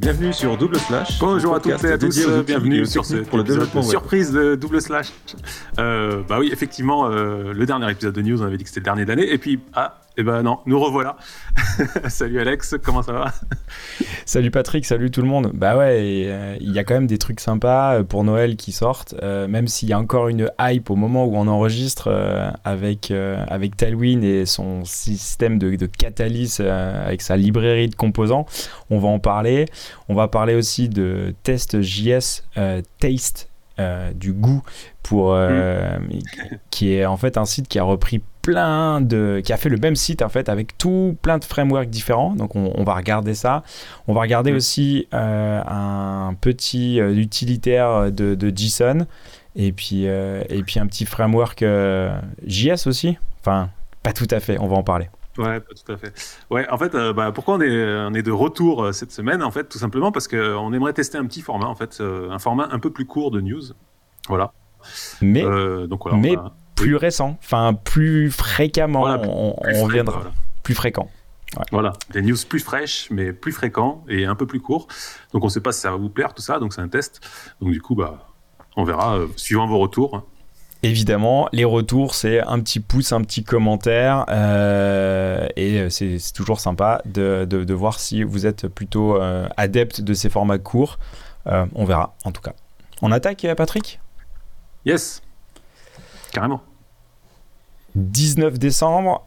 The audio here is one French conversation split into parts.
Bienvenue sur Double Slash. Bonjour à toutes et à tous, bienvenue sur ce pour le développement surprise de Double Slash. Euh, bah oui, effectivement, euh, le dernier épisode de News, on avait dit que c'était le dernier de l'année, et puis ah, eh ben non, nous revoilà. salut Alex, comment ça va? Salut Patrick, salut tout le monde. Bah ouais, euh, il y a quand même des trucs sympas pour Noël qui sortent, même s'il y a encore une hype au moment où on enregistre avec avec Tailwind et son système de, de catalyse avec sa librairie de composants. On va en parler. On va parler aussi de test JS euh, Taste euh, du goût pour euh, mm. qui est en fait un site qui a repris plein de qui a fait le même site en fait avec tout plein de frameworks différents. Donc on, va regarder ça. On va regarder mm. aussi un petit utilitaire de, de, JSON. Et puis et puis un petit framework JS aussi. Enfin pas tout à fait on va en parler Ouais, tout à fait. Ouais, en fait, euh, bah, pourquoi on est, on est de retour euh, cette semaine En fait, tout simplement parce qu'on aimerait tester un petit format, en fait, euh, un format un peu plus court de news. Voilà. Mais, donc, voilà, mais plus récent, enfin plus fréquemment, on, reviendra. Plus fréquent. Voilà, des news plus fraîches, mais plus fréquents et un peu plus courts. Donc on ne sait pas si ça va vous plaire, tout ça, donc c'est un test. Donc du coup, bah, on verra, suivant vos retours. Évidemment, les retours, c'est un petit pouce, un petit commentaire, euh, et c'est toujours sympa de, de, voir si vous êtes plutôt euh, adepte de ces formats courts. Euh, on verra, en tout cas. On attaque, Patrick? Yes, carrément. 19 décembre,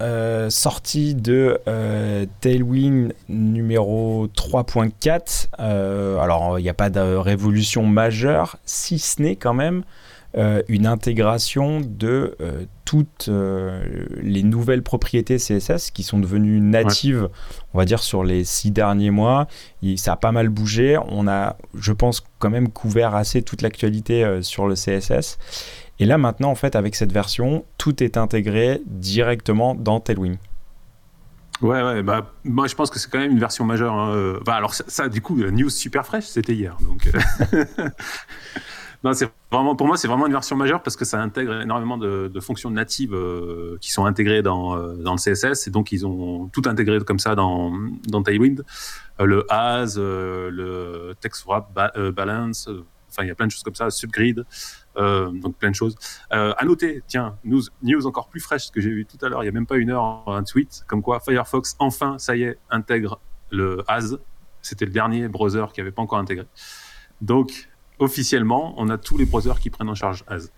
sortie de Tailwind numéro 3.4. alors, il n'y a pas de révolution majeure, si ce n'est quand même euh, une intégration de euh, toutes euh, les nouvelles propriétés CSS qui sont devenues natives, on va dire, sur les six derniers mois. ça a pas mal bougé. On a, je pense, quand même couvert assez toute l'actualité sur le CSS. Et là, maintenant, en fait, avec cette version, tout est intégré directement dans Tailwind. Ouais, ouais, bah, moi je pense que c'est quand même une version majeure. Hein. Bah, alors, ça, ça, du coup, news super fraîche, c'était hier. Donc, Non, c'est vraiment, pour moi, c'est vraiment une version majeure parce que ça intègre énormément de, fonctions natives euh, qui sont intégrées dans, euh, dans le CSS et donc ils ont tout intégré comme ça dans, dans Tailwind. Euh, le as, le text wrap balance, enfin il y a plein de choses comme ça, subgrid, donc plein de choses. à noter, tiens, news, news encore plus fraîche que j'ai vu tout à l'heure, il y a même pas une heure, un tweet comme quoi Firefox enfin, ça y est, intègre le as. C'était le dernier browser qui avait pas encore intégré. Donc officiellement, on a tous les browsers qui prennent en charge AS.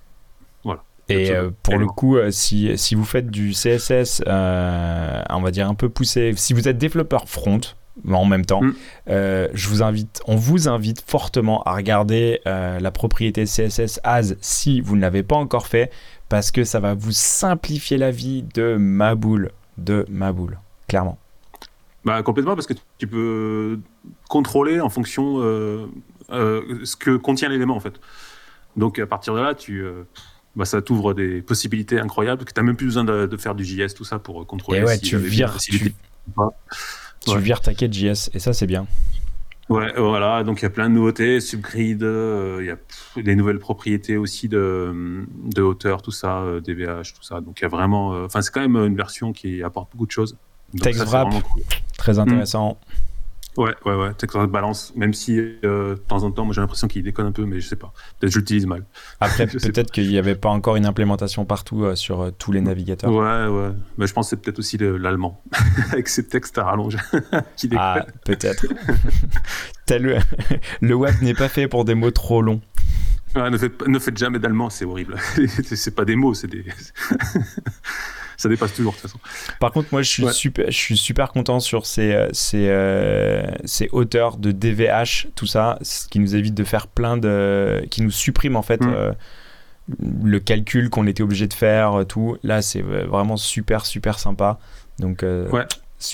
Voilà. Et euh, pour le coup, euh, si, si, vous faites du CSS, euh, on va dire un peu poussé, si vous êtes développeur front, en même temps, mm. je vous invite, on vous invite fortement à regarder la propriété CSS as si vous ne l'avez pas encore fait, parce que ça va vous simplifier la vie de ma boule, de ma boule, clairement. Bah, complètement, parce que tu peux contrôler en fonction ce que contient l'élément en fait. Donc à partir de là, tu, euh, bah, ça t'ouvre des possibilités incroyables que tu n'as même plus besoin de, faire du JS, tout ça pour contrôler. Et ouais, tu vires, tu, tu vires ta quête JS et ça c'est bien. Ouais, voilà, donc il y a plein de nouveautés, Subgrid, euh, il y a des nouvelles propriétés aussi de, de hauteur, tout ça, DVH, tout ça. Donc il y a vraiment, enfin c'est quand même une version qui apporte beaucoup de choses. TextWrap, très intéressant. Ouais, ouais, ouais, de balance, même si euh, de temps en temps, moi j'ai l'impression qu'il déconne un peu, mais je sais pas. Peut-être je l'utilise mal. Après, peut-être qu'il n'y avait pas encore une implémentation partout euh, sur euh, tous les navigateurs. Ouais, ouais. Mais je pense que c'est peut-être aussi l'allemand, avec ses textes à rallonge. qui ah, peut-être. le... le web n'est pas fait pour des mots trop longs. ne, faites, ne faites jamais d'allemand, c'est horrible. c'est pas des mots, c'est des ça dépasse toujours de toute façon. Par contre, moi, je suis, super, je suis super content sur ces, euh, ces, euh, ces hauteurs de DVH, tout ça, ce qui nous évite de faire plein de. qui nous supprime en fait. Mm. Euh, le calcul qu'on était obligé de faire, tout. Là, c'est vraiment super, super sympa. Donc, ouais.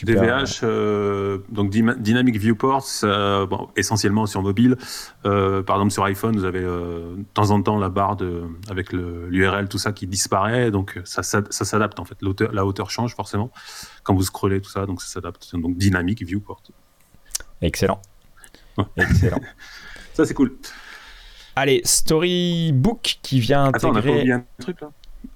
DVH, euh, donc Dynamic Viewport, bon, essentiellement sur mobile. Euh, par exemple, sur iPhone, vous avez euh, de temps en temps la barre de, avec l'URL, tout ça qui disparaît. Donc, ça, ça, s'adapte en fait. La hauteur change forcément quand vous scrollez, tout ça. Donc, ça s'adapte. Donc, Dynamic Viewport. Excellent. Excellent. ça, c'est cool. Allez, Storybook qui vient intégrer. Attends, on a oublié un truc là?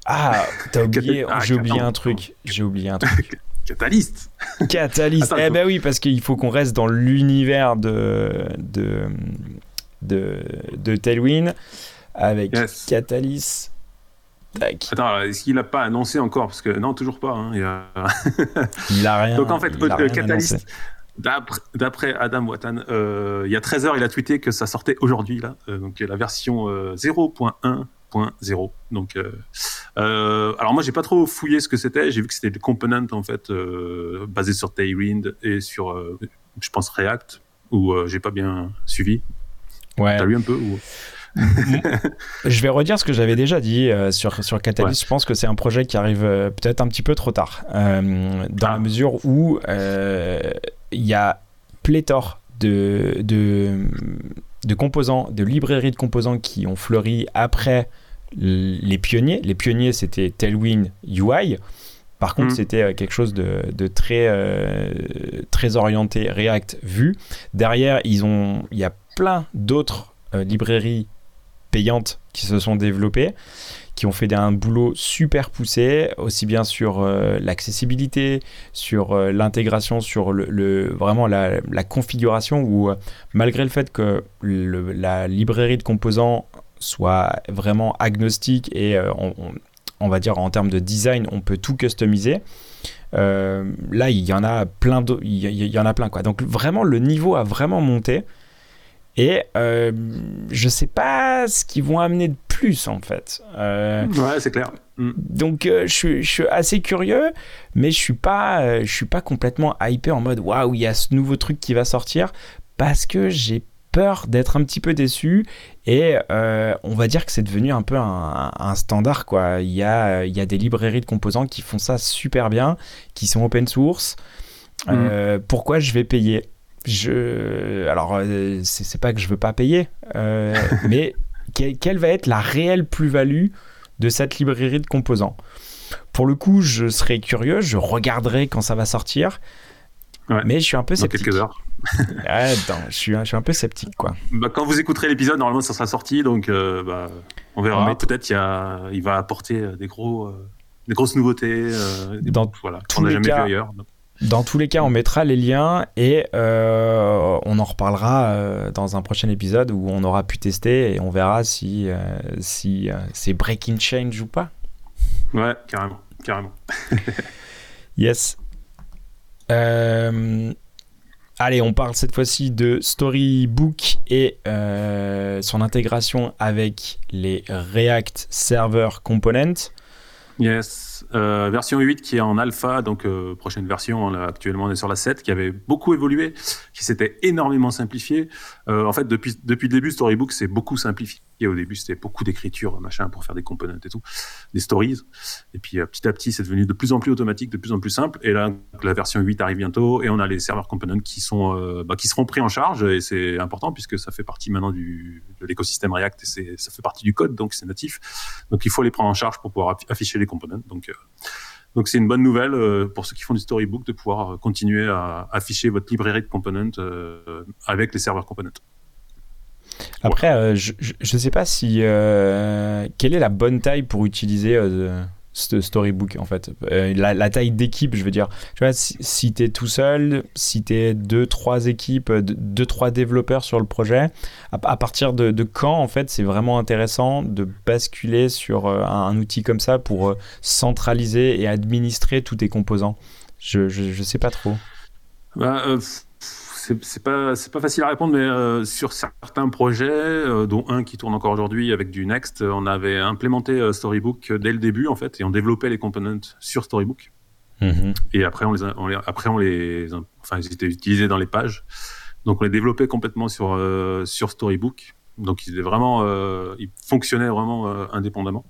Ah, t'as oublié. Ah, j'ai oublié un truc. J'ai oublié un truc. Catalyst. Catalyst. eh ben oui, parce qu'il faut qu'on reste dans l'univers de, de, de, de Tailwind avec Catalyst. Attends, est-ce qu'il n'a pas annoncé encore? Parce que non, toujours pas. Hein, il, a... rien. Donc en fait, euh, Catalyst, d'après Adam Watan, euh, il y a 13 heures, il a tweeté que ça sortait aujourd'hui, là. Euh, donc la version 0.1.0. Donc, alors moi, j'ai pas trop fouillé ce que c'était. J'ai vu que c'était des components en fait basés sur Tailwind et sur, je pense, React, où j'ai pas bien suivi. Ouais. T'as lu un peu ou? Je vais redire ce que j'avais déjà dit euh, sur, sur Catalyst. Je pense que c'est un projet qui arrive euh, peut-être un petit peu trop tard, euh, dans la ah. mesure où il y a pléthore de, de, de, composants, de librairies de composants qui ont fleuri après les pionniers. Les pionniers, c'était Tailwind UI. Par contre, mm. c'était quelque chose de, de très, très orienté React Vue. Derrière, ils ont, il y a plein d'autres librairies payantes qui se sont développées, qui ont fait un boulot super poussé, aussi bien sur euh, l'accessibilité, sur euh, l'intégration, sur le, vraiment la, configuration, où euh, malgré le fait que la librairie de composants soit vraiment agnostique et on, va dire en termes de design, on peut tout customiser. là, il y en a plein, il y, en a plein quoi. Donc vraiment, le niveau a vraiment monté. Et euh, je sais pas ce qu'ils vont amener de plus en fait. Euh, ouais, c'est clair. Mm. Donc euh, je, je, suis assez curieux, mais je suis pas, euh, je suis pas complètement hypé en mode waouh, il y a ce nouveau truc qui va sortir parce que j'ai peur d'être un petit peu déçu et on va dire que c'est devenu un peu un, un, standard quoi. Il y a, il y a des librairies de composants qui font ça super bien, qui sont open source. Mm. pourquoi je vais payer? Je, alors euh, c'est pas que je veux pas payer, euh, mais quelle va être la réelle plus-value de cette librairie de composants? Pour le coup, je serais curieux, je regarderai quand ça va sortir, mais je suis un peu sceptique. Dans quelques heures. je, suis, je suis un peu sceptique, quoi. Bah, quand vous écouterez l'épisode, normalement, ça sera sorti, donc euh, bah, on verra. Peut-être il, il va apporter des, gros, des grosses nouveautés, Dans voilà, qu'on n'a jamais vu ailleurs. Dans tous les cas, on mettra les liens et euh, on en reparlera euh, dans un prochain épisode où on aura pu tester et on verra si, euh, si c'est breaking change ou pas. Ouais, carrément, carrément. yes. Allez, on parle cette fois-ci de Storybook et son intégration avec les React Server Components. Yes, euh, version 8 qui est en alpha, donc euh, prochaine version, là, actuellement on est sur la 7, qui avait beaucoup évolué, qui s'était énormément simplifié. Euh, en fait, depuis, depuis le début, Storybook s'est beaucoup simplifié. Au début, c'était beaucoup d'écriture, machin, pour faire des components et tout, des stories. Et puis petit à petit, c'est devenu de plus en plus automatique, de plus en plus simple. Et là, la version 8 arrive bientôt, et on a les serveurs components qui sont, bah, qui seront pris en charge, et c'est important puisque ça fait partie maintenant du, de l'écosystème React et ça fait partie du code, donc c'est natif. Donc il faut les prendre en charge pour pouvoir afficher les components. Donc, euh, donc c'est une bonne nouvelle euh, pour ceux qui font du storybook de pouvoir euh, continuer à afficher votre librairie de components avec les serveurs components. Après, je ne sais pas si quelle est la bonne taille pour utiliser storybook en fait. Euh, la, taille d'équipe, je veux dire. Vois, si, tu es tout seul, si tu es deux, trois équipes, deux, trois développeurs sur le projet, à, partir de, quand en fait c'est vraiment intéressant de basculer sur euh, un, outil comme ça pour euh, centraliser et administrer tous tes composants? Je, je, sais pas trop. Bah, c'est pas c'est pas facile à répondre, mais euh, sur certains projets, euh, dont un qui tourne encore aujourd'hui avec du Next, euh, on avait implémenté Storybook dès le début en fait, et on développait les components sur Storybook. Mm-hmm. Et après on les, après on les enfin ils étaient utilisés dans les pages, donc on les développait complètement sur sur Storybook. Donc ils vraiment ils fonctionnaient vraiment indépendamment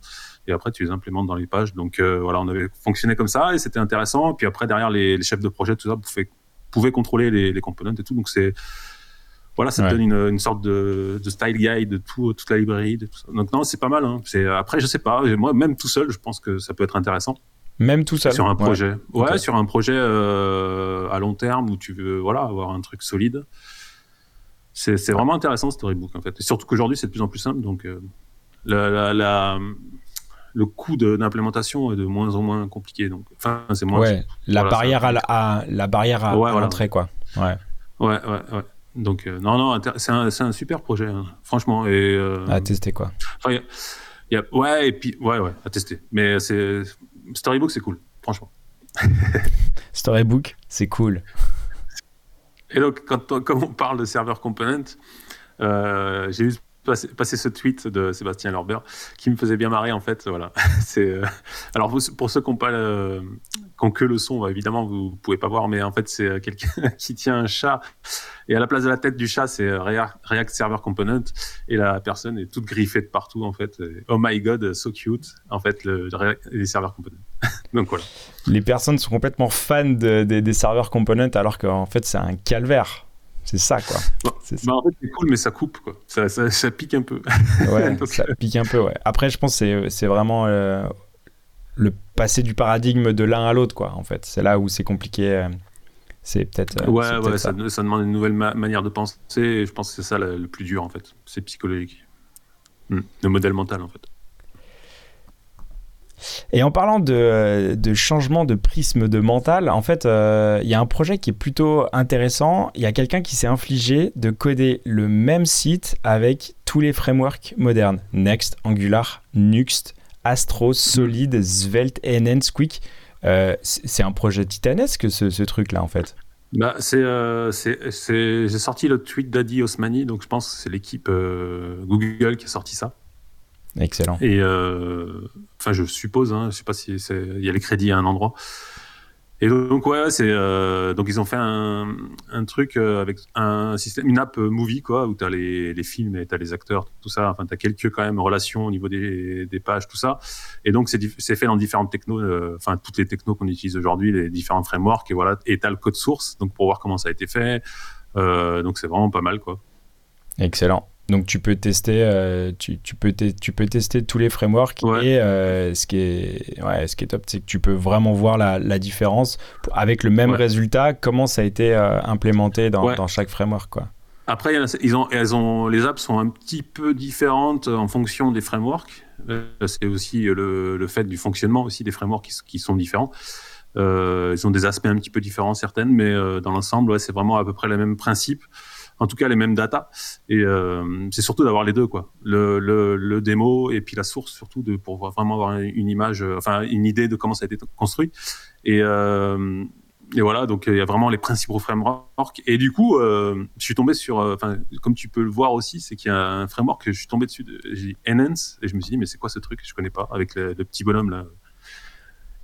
et après tu les implémentes dans les pages. Donc voilà, on avait fonctionné comme ça et c'était intéressant. Et puis après derrière les, les, chefs de projet tout ça pouvaient pouvez contrôler les, les components et tout. Donc c'est voilà, ça donne une, une, sorte de, de, style guide de tout, toute la librairie. De tout ça. Donc non, c'est pas mal. Hein. C'est après, je sais pas. Moi, même tout seul, je pense que ça peut être intéressant. Même tout seul. Sur un projet. Ouais, sur un projet euh, à long terme où tu veux voilà avoir un truc solide. C'est vraiment intéressant Storybook en fait. Et surtout qu'aujourd'hui c'est de plus en plus simple. Donc euh, la, la, la, le coût d'implémentation est de moins en moins compliqué. Donc, enfin, c'est moins. Ouais, la, barrière à la, la barrière à, l'entrée, quoi. Ouais. Ouais, ouais, ouais. Donc, euh, non, non, c'est un, un, super projet, hein, franchement. Et, euh, à tester, quoi. Y y a, ouais, et puis, ouais, ouais, à tester. Mais c'est Storybook, c'est cool, franchement. Storybook, c'est cool. Et donc, quand on, comme on parle de serveur component, euh, j'ai eu passer, ce tweet de Sébastien Lorber qui me faisait bien marrer en fait. Voilà. c'est euh, alors pour ceux qui n'ont pas que le son, bah, évidemment vous pouvez pas voir, mais en fait c'est euh, quelqu'un qui tient un chat et à la place de la tête du chat c'est euh, React, Server Component et la personne est toute griffée de partout en fait. oh my god, so cute en fait le, les serveurs components. Donc voilà. Les personnes sont complètement fans des serveurs components alors qu'en fait c'est un calvaire. C'est ça, quoi. Bah, en fait, c'est cool, mais ça coupe, quoi. Ça, ça, pique un peu. ouais, ça pique un peu, ouais. Après, je pense que c'est vraiment euh, le passer du paradigme de l'un à l'autre, quoi, en fait. C'est là où c'est compliqué. Euh, c'est peut-être. Euh, ouais, ouais, ça. Ça, demande une nouvelle manière de penser. Et je pense que c'est ça le, plus dur, en fait. C'est psychologique. Hmm. Le modèle mental, en fait. Et en parlant de, changement de prisme de mental, en fait, euh, il y a un projet qui est plutôt intéressant. Il y a quelqu'un qui s'est infligé de coder le même site avec tous les frameworks modernes. Next, Angular, Nuxt, Astro, Solid, Svelte, NN, Squeak. Euh, c'est un projet titanesque ce, truc-là, en fait. Bah, euh, c'est, j'ai sorti le tweet d'Adi Osmani, donc je pense que c'est l'équipe Google qui a sorti ça. Excellent. Et euh, enfin, je suppose, hein, je sais pas si il y a les crédits à un endroit. Et donc ouais, c'est euh, donc ils ont fait un, un, truc euh, avec un système, une app movie quoi, où tu as les, les, films et tu as les acteurs, tout ça. Enfin, tu as quelques quand même relations au niveau des, des pages, tout ça. Et donc c'est fait dans différentes technos, enfin toutes les technos qu'on utilise aujourd'hui, les différents frameworks et voilà. Et tu as le code source, donc pour voir comment ça a été fait. donc c'est vraiment pas mal quoi. Excellent. Donc tu peux tester, euh, tu, tu, peux tu peux tester tous les frameworks et euh, ce, qui est, ouais, ce qui est top, c'est que tu peux vraiment voir la, la différence avec le même résultat, comment ça a été euh, implémenté dans, dans, chaque framework. Quoi. Après, ils ont, elles ont, les apps sont un petit peu différentes en fonction des frameworks. c'est aussi le, le, fait du fonctionnement aussi des frameworks qui, qui sont différents. ils ont des aspects un petit peu différents certaines, mais dans l'ensemble, c'est vraiment à peu près le même principe en tout cas les mêmes data. Et euh, c'est surtout d'avoir les deux, quoi. Le, le, le, démo et puis la source, surtout de, pour vraiment avoir une image, euh, enfin une idée de comment ça a été construit. Et, euh, et voilà, donc il y a vraiment les principaux frameworks. Et du coup, euh, je suis tombé sur, enfin, comme tu peux le voir aussi, c'est qu'il y a un framework que je suis tombé dessus, de, j'ai dit Enhance, et je me suis dit, mais c'est quoi ce truc? Je connais pas, avec le, petit bonhomme là.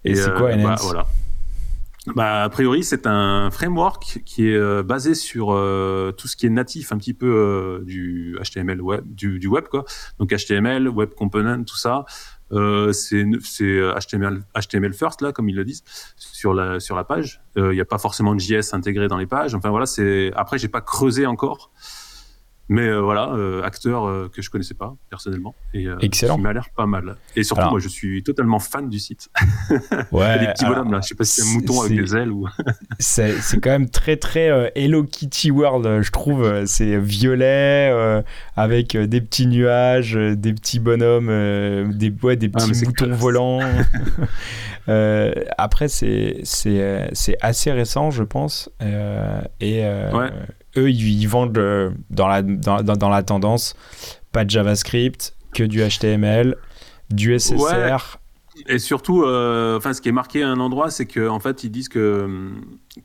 Et, c'est quoi Enhance? bah, voilà bah, a priori, c'est un framework qui est euh, basé sur euh, tout ce qui est natif un petit peu euh, du HTML web, du, du, web quoi. Donc HTML, web component, tout ça. c'est HTML, HTML first là, comme ils le disent sur la sur la page. Il n'y a pas forcément de JS intégré dans les pages. Enfin voilà, c'est après j'ai pas creusé encore. Mais euh, voilà, euh, acteur euh, que je connaissais pas personnellement et Excellent. qui m'a l'air pas mal. Et surtout, moi, je suis totalement fan du site. Ouais. des petits bonhommes là, je sais pas si c'est un mouton avec des ailes ou. c'est quand même très très Hello Kitty World, je trouve. C'est violet avec des petits nuages, des petits bonhommes, des ouais, des ah, petits moutons volants. après, c'est c'est assez récent, je pense, et ouais eux, ils, vendent euh, dans, la, dans, dans, la tendance pas de JavaScript, que du HTML, du SSR. Et surtout, euh, enfin, ce qui est marqué à un endroit, c'est qu'en en fait, ils disent que,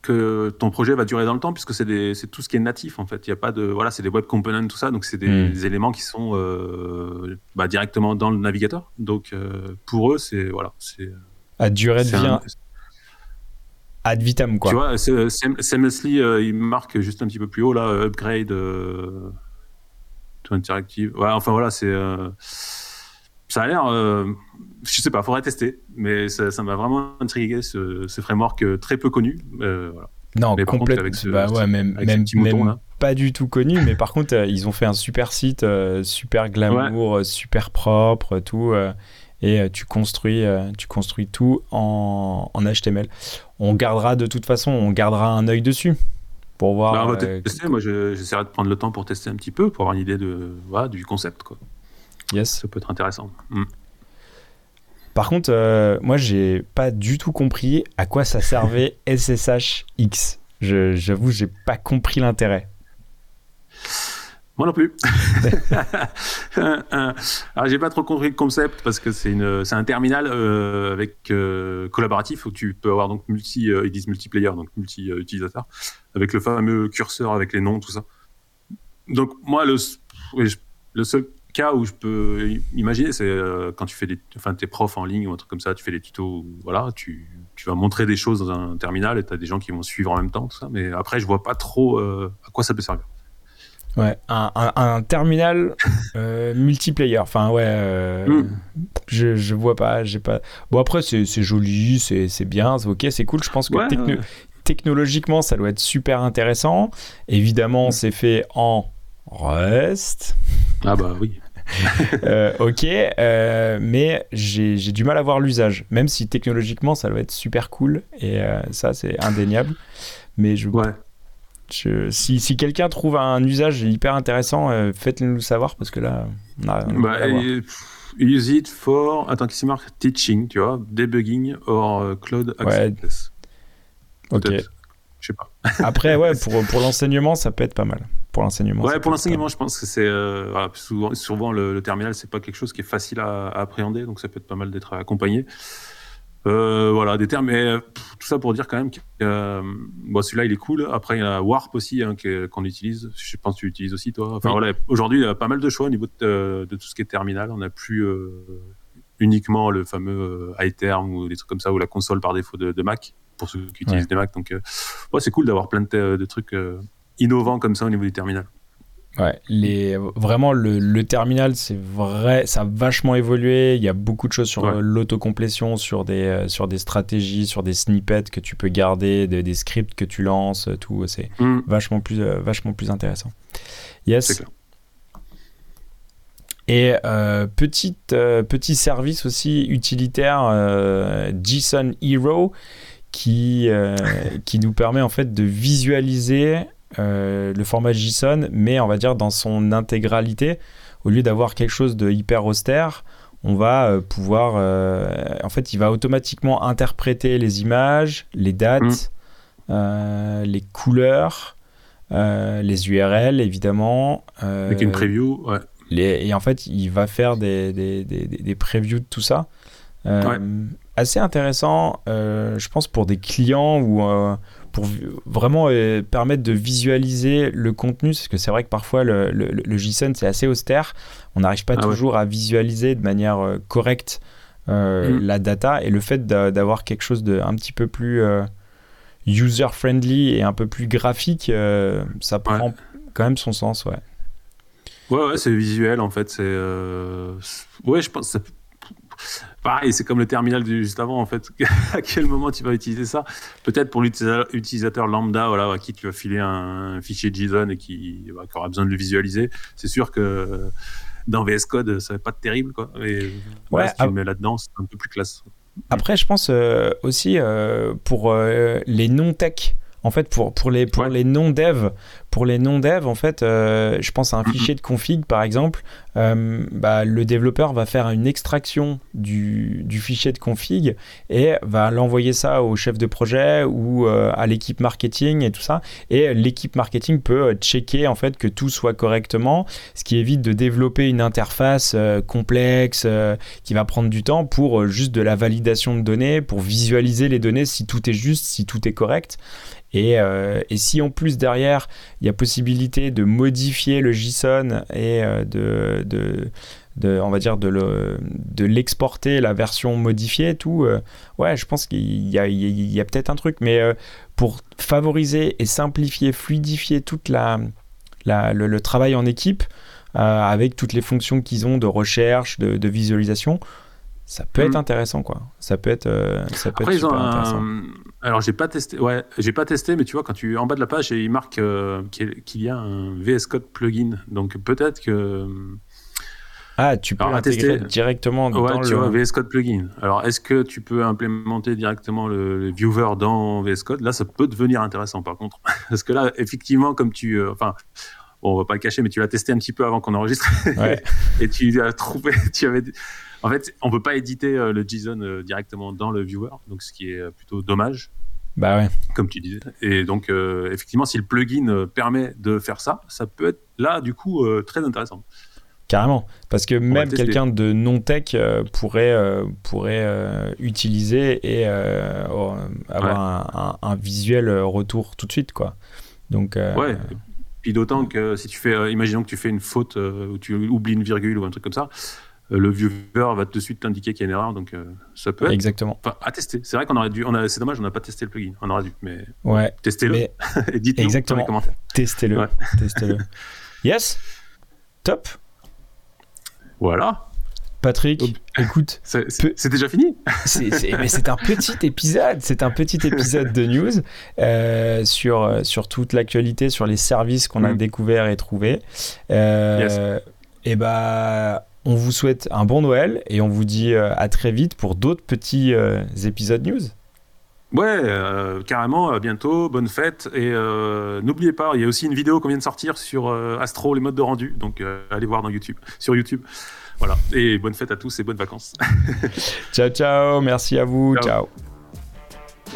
que ton projet va durer dans le temps, puisque c'est tout ce qui est natif. En fait, il y a pas de, voilà, c'est des web components, tout ça, donc c'est des, hmm. éléments qui sont euh, bah, directement dans le navigateur. Donc, pour eux, c'est voilà, c'est à durée de vie ad vitam quoi. Tu vois, seamlessly, euh, il marque juste un petit peu plus haut là, upgrade euh, to interactive. Ouais, enfin voilà, c'est euh, ça a l'air, je sais pas, faudrait tester, mais ça m'a vraiment intrigué ce, framework très peu connu. voilà. Non, complètement. Bah ouais, même, même, pas du tout connu, mais par contre, ils ont fait un super site, super glamour, super propre, tout et tu construis, tu construis tout en, en, HTML on gardera de toute façon, on gardera un œil dessus pour voir. Bah, on va euh, tester. Moi, j'essaierai de prendre le temps pour tester un petit peu, pour avoir une idée de, voilà, du concept. Quoi. Yes. Ça peut être intéressant. Mm. Par contre, euh, moi, j'ai pas du tout compris à quoi ça servait SSHX. J'avoue, j'ai pas compris l'intérêt. Moi non plus. Alors j'ai pas trop compris le concept parce que c'est une c'est un terminal euh, avec euh, collaboratif où tu peux avoir donc multi euh, ils disent multiplayer donc multi utilisateur avec le fameux curseur avec les noms tout ça. Donc moi le le seul cas où je peux imaginer c'est quand tu fais des enfin t'es prof en ligne ou un truc comme ça tu fais des tutos voilà tu tu vas montrer des choses dans un terminal et tu as des gens qui vont suivre en même temps tout ça mais après je vois pas trop à quoi ça peut servir. Ouais, un, un, terminal euh, multiplayer. Enfin, ouais, euh, mm. je, je vois pas, j'ai pas. Bon, après, c'est joli, c'est bien, c'est ok, c'est cool. Je pense que technologiquement, ça doit être super intéressant. Évidemment, mm. c'est fait en Rust. Ah, bah oui. euh, ok, mais j'ai du mal à voir l'usage, même si technologiquement ça doit être super cool et ça c'est indéniable. Mais je, ouais si, si quelqu'un trouve un usage hyper intéressant, euh, faites-le nous savoir parce que là, on a, bah, use it for, attends, qui marque teaching, tu vois, debugging or uh, cloud access. Ouais. Ok. Je sais pas. Après, ouais, pour, pour l'enseignement, ça peut être pas mal. Pour l'enseignement. Ouais, pour l'enseignement, je pense que c'est euh, souvent, souvent le, le terminal, c'est pas quelque chose qui est facile à, à, appréhender, donc ça peut être pas mal d'être accompagné. Euh, voilà, des termes, mais euh, tout ça pour dire quand même que euh, bon, celui-là il est cool. Après, il y a Warp aussi hein, qu'on utilise. Je pense que tu l'utilises aussi, toi. Enfin, voilà, aujourd'hui, il y a pas mal de choix au niveau de, tout ce qui est terminal. On n'a plus uniquement le fameux iTerm ou des trucs comme ça, ou la console par défaut de, Mac, pour ceux qui utilisent des Mac. Donc, ouais, c'est cool d'avoir plein de, de trucs innovants comme ça au niveau du terminal. Ouais, les, vraiment le, terminal, c'est vrai, ça a vachement évolué. Il y a beaucoup de choses sur l'autocomplétion, sur des, euh, sur des stratégies, sur des snippets que tu peux garder, des scripts que tu lances, tout. C'est mm. vachement, plus, euh, vachement plus intéressant. Yes. Et euh, petite, petit service aussi utilitaire, JSON Hero, qui, qui nous permet en fait de visualiser euh, le format JSON, mais on va dire dans son intégralité. Au lieu d'avoir quelque chose de hyper austère, on va euh, pouvoir. Euh, en fait, il va automatiquement interpréter les images, les dates, mm. les couleurs, les URL évidemment. Avec une preview, ouais. et en fait, il va faire des, des, des, des previews de tout ça. Assez intéressant, je pense, pour des clients ou pour vraiment euh, permettre de visualiser le contenu, parce que c'est vrai que parfois le, le, JSON c'est assez austère, on n'arrive pas ah toujours à visualiser de manière euh, correcte euh, mm. la data, et le fait d'avoir quelque chose de un petit peu plus user-friendly et un peu plus graphique, ça prend quand même son sens, ouais. Ouais, ouais c'est visuel en fait. C'est ouais, je pense. Pareil, c'est comme le terminal de juste avant, en fait. à quel moment tu vas utiliser ça? Peut-être pour l'utilisateur lambda, voilà, à qui tu vas filer un, fichier JSON et qui, bah, aura besoin de le visualiser. C'est sûr que dans VS Code, ça va pas être terrible, quoi. Et ouais, si tu le mets là-dedans, c'est un peu plus classe. Après, je pense euh, aussi euh, pour euh, les non-tech. En fait, pour, pour les, pour les non-dev, pour les non-dev, en fait, euh, je pense à un mm-hmm. fichier de config, par exemple, euh, bah, le développeur va faire une extraction du, du, fichier de config et va l'envoyer ça au chef de projet ou euh, à l'équipe marketing et tout ça. Et l'équipe marketing peut checker en fait que tout soit correctement, ce qui évite de développer une interface complexe qui va prendre du temps pour juste de la validation de données, pour visualiser les données si tout est juste, si tout est correct. Et, et si en plus derrière, il y a possibilité de modifier le JSON et euh, de, de, de, on va dire de, le, de l'exporter la version modifiée tout euh, ouais je pense qu'il y a, y a peut-être un truc mais euh, pour favoriser et simplifier fluidifier toute la, la le, travail en équipe avec toutes les fonctions qu'ils ont de recherche de, de visualisation ça peut être mm. intéressant quoi ça peut être euh, ça peut être super intéressant alors j'ai pas testé ouais j'ai pas testé mais tu vois quand tu en bas de la page il marque euh, qu'il y a un VS Code plugin. Donc peut-être que ah tu peux l'intégrer directement dans ouais, tu vois VS Code plugin. Alors est-ce que tu peux implémenter directement le, viewer dans VS Code? Là ça peut devenir intéressant par contre. Parce que là effectivement comme tu euh, enfin bon, on va pas le cacher, mais tu l'as testé un petit peu avant qu'on enregistre. et tu as trouvé, tu avais, en fait, on peut pas éditer le JSON directement dans le viewer, donc ce qui est plutôt dommage. Bah ouais. Comme tu disais. Et donc, effectivement, si le plugin permet de faire ça, ça peut être là, du coup, très intéressant. Carrément, parce que même quelqu'un de non tech euh, pourrait, euh, pourrait euh, utiliser et avoir un, visuel retour tout de suite, quoi. Donc. Ouais. Puis d'autant que si tu fais, imaginons que tu fais une faute ou tu oublies une virgule ou un truc comme ça, le viewer va tout de suite t'indiquer qu'il y a une erreur, donc ça peut. Exactement. À tester. C'est vrai qu'on aurait dû. C'est dommage, on n'a pas testé le plugin. On aurait dû, mais. Ouais. Testez-le. Dites-nous Exactement. les commentaires. Testez-le. Testez-le. yes. Top. Voilà. Patrick, écoute. C'est déjà fini Mais c'est un petit épisode, c'est un petit épisode de news euh, sur, sur toute l'actualité, sur les services qu'on a mm. découverts et trouvés. Euh, Et bah, on vous souhaite un bon Noël et on vous dit euh, à très vite pour d'autres petits euh, épisodes news. Ouais, euh, carrément, à bientôt, bonne fête. Et euh, n'oubliez pas, il y a aussi une vidéo qu'on vient de sortir sur euh, Astro, les modes de rendu. Donc allez voir dans YouTube, sur YouTube. Voilà. Et bonne fête à tous et bonnes vacances. ciao, ciao. Merci à vous. Ciao.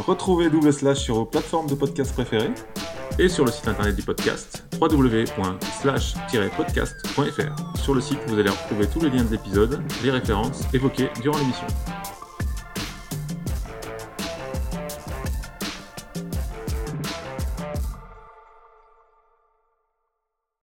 Retrouvez Double Slash sur vos plateformes de podcast préférées et sur le site internet du podcast www.slash-podcast.fr. Sur le site, vous allez retrouver tous les liens de l'épisode, les références évoquées durant l'émission.